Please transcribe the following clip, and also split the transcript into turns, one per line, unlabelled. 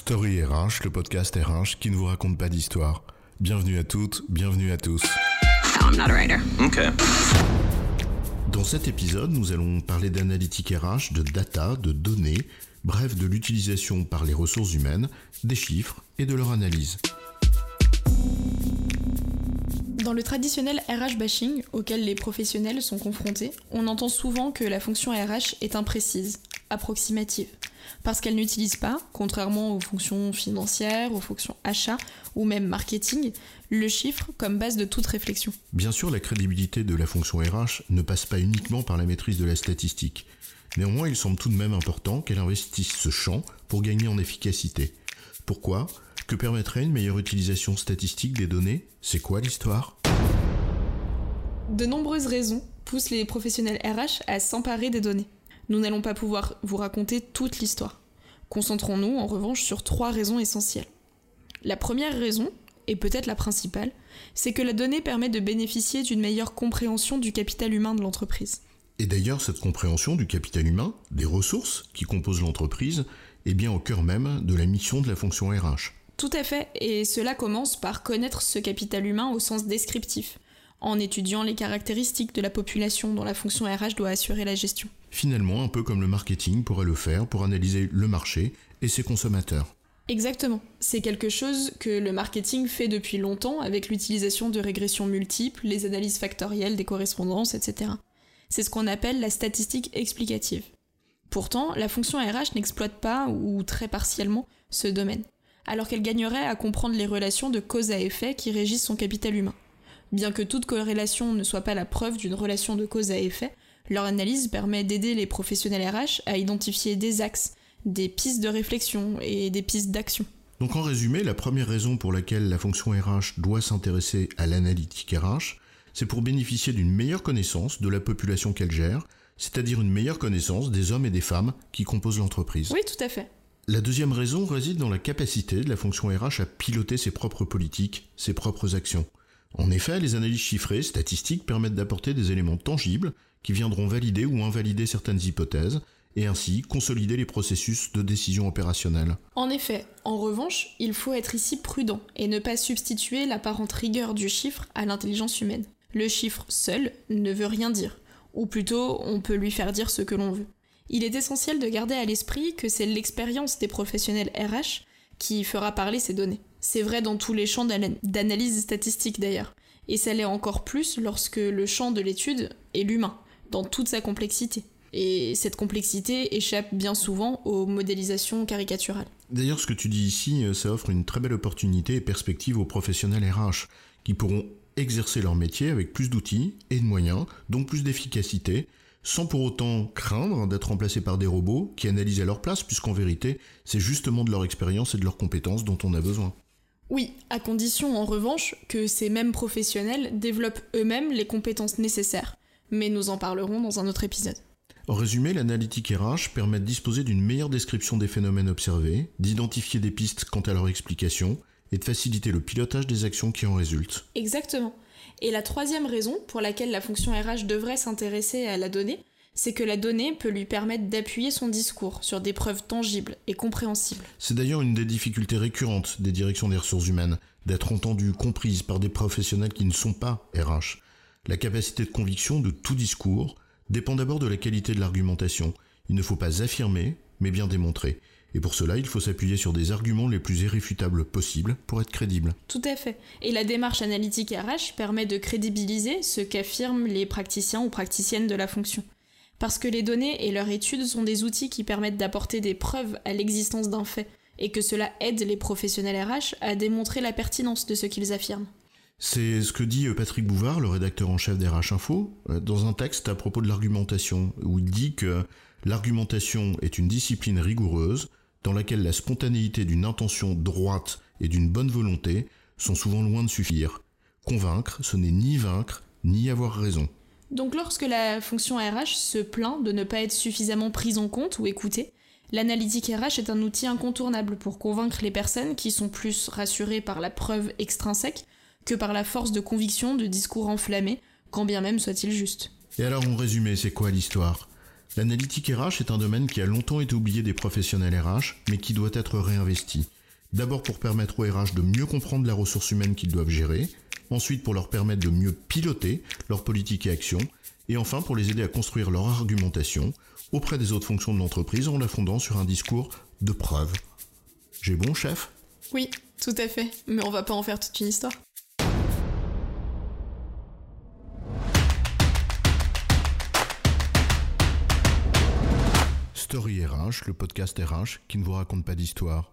Story RH, le podcast RH qui ne vous raconte pas d'histoire. Bienvenue à toutes, bienvenue à tous.
I'm not a writer.
Okay.
Dans cet épisode, nous allons parler d'analytique RH, de data, de données, bref de l'utilisation par les ressources humaines des chiffres et de leur analyse.
Dans le traditionnel RH bashing auquel les professionnels sont confrontés, on entend souvent que la fonction RH est imprécise, approximative, parce qu'elle n'utilise pas, contrairement aux fonctions financières, aux fonctions achat ou même marketing, le chiffre comme base de toute réflexion.
Bien sûr, la crédibilité de la fonction RH ne passe pas uniquement par la maîtrise de la statistique. Néanmoins, il semble tout de même important qu'elle investisse ce champ pour gagner en efficacité. Pourquoi? Que permettrait une meilleure utilisation statistique des données? C'est quoi l'histoire?
De nombreuses raisons poussent les professionnels RH à s'emparer des données. Nous n'allons pas pouvoir vous raconter toute l'histoire. Concentrons-nous en revanche sur trois raisons essentielles. La première raison, et peut-être la principale, c'est que la donnée permet de bénéficier d'une meilleure compréhension du capital humain de l'entreprise.
Et d'ailleurs, cette compréhension du capital humain, des ressources qui composent l'entreprise, est bien au cœur même de la mission de la fonction RH.
Tout à fait, et cela commence par connaître ce capital humain au sens descriptif, en étudiant les caractéristiques de la population dont la fonction RH doit assurer la gestion.
Finalement, un peu comme le marketing pourrait le faire pour analyser le marché et ses consommateurs.
Exactement. C'est quelque chose que le marketing fait depuis longtemps avec l'utilisation de régressions multiples, les analyses factorielles des correspondances, etc. C'est ce qu'on appelle la statistique explicative. Pourtant, la fonction RH n'exploite pas, ou très partiellement, ce domaine, alors qu'elle gagnerait à comprendre les relations de cause à effet qui régissent son capital humain. Bien que toute corrélation ne soit pas la preuve d'une relation de cause à effet, leur analyse permet d'aider les professionnels RH à identifier des axes, des pistes de réflexion et des pistes d'action.
Donc en résumé, la première raison pour laquelle la fonction RH doit s'intéresser à l'analytique RH, c'est pour bénéficier d'une meilleure connaissance de la population qu'elle gère, c'est-à-dire une meilleure connaissance des hommes et des femmes qui composent l'entreprise.
Oui, tout à fait.
La deuxième raison réside dans la capacité de la fonction RH à piloter ses propres politiques, ses propres actions. En effet, les analyses chiffrées, statistiques, permettent d'apporter des éléments tangibles qui viendront valider ou invalider certaines hypothèses, et ainsi consolider les processus de décision opérationnelle.
En effet, en revanche, il faut être ici prudent et ne pas substituer l'apparente rigueur du chiffre à l'intelligence humaine. Le chiffre seul ne veut rien dire, ou plutôt on peut lui faire dire ce que l'on veut. Il est essentiel de garder à l'esprit que c'est l'expérience des professionnels RH qui fera parler ces données. C'est vrai dans tous les champs d'analyse statistique d'ailleurs, et ça l'est encore plus lorsque le champ de l'étude est l'humain, dans toute sa complexité. Et cette complexité échappe bien souvent aux modélisations caricaturales.
D'ailleurs, ce que tu dis ici, euh, ça offre une très belle opportunité et perspective aux professionnels RH, qui pourront exercer leur métier avec plus d'outils et de moyens, donc plus d'efficacité, sans pour autant craindre d'être remplacés par des robots qui analysent à leur place, puisqu'en vérité, c'est justement de leur expérience et de leurs compétences dont on a besoin.
Oui, à condition en revanche que ces mêmes professionnels développent eux-mêmes les compétences nécessaires, mais nous en parlerons dans un autre épisode.
En résumé, l'analytique RH permet de disposer d'une meilleure description des phénomènes observés, d'identifier des pistes quant à leur explication, et de faciliter le pilotage des actions qui en résultent.
Exactement. Et la troisième raison pour laquelle la fonction RH devrait s'intéresser à la donnée, c'est que la donnée peut lui permettre d'appuyer son discours sur des preuves tangibles et compréhensibles.
C'est d'ailleurs une des difficultés récurrentes des directions des ressources humaines, d'être entendues, comprises par des professionnels qui ne sont pas RH. La capacité de conviction de tout discours dépend d'abord de la qualité de l'argumentation. Il ne faut pas affirmer, mais bien démontrer. Et pour cela, il faut s'appuyer sur des arguments les plus irréfutables possibles pour être crédible.
Tout à fait. Et la démarche analytique RH permet de crédibiliser ce qu'affirment les praticiens ou praticiennes de la fonction. Parce que les données et leurs études sont des outils qui permettent d'apporter des preuves à l'existence d'un fait, et que cela aide les professionnels RH à démontrer la pertinence de ce qu'ils affirment.
C'est ce que dit Patrick Bouvard, le rédacteur en chef d'RH Info, dans un texte à propos de l'argumentation, où il dit que l'argumentation est une discipline rigoureuse dans laquelle la spontanéité d'une intention droite et d'une bonne volonté sont souvent loin de suffire. Convaincre, ce n'est ni vaincre, ni avoir raison.
Donc lorsque la fonction RH se plaint de ne pas être suffisamment prise en compte ou écoutée, l'analytique RH est un outil incontournable pour convaincre les personnes qui sont plus rassurées par la preuve extrinsèque que par la force de conviction de discours enflammés, quand bien même soit-il juste.
Et alors en résumé, c'est quoi l'histoire? L'analytique RH est un domaine qui a longtemps été oublié des professionnels RH, mais qui doit être réinvesti. D'abord pour permettre aux RH de mieux comprendre la ressource humaine qu'ils doivent gérer, ensuite pour leur permettre de mieux piloter leur politique et action, et enfin pour les aider à construire leur argumentation auprès des autres fonctions de l'entreprise en la fondant sur un discours de preuve. J'ai bon, chef?
Oui, tout à fait, mais on va pas en faire toute une histoire.
Story RH, le podcast RH qui ne vous raconte pas d'histoire.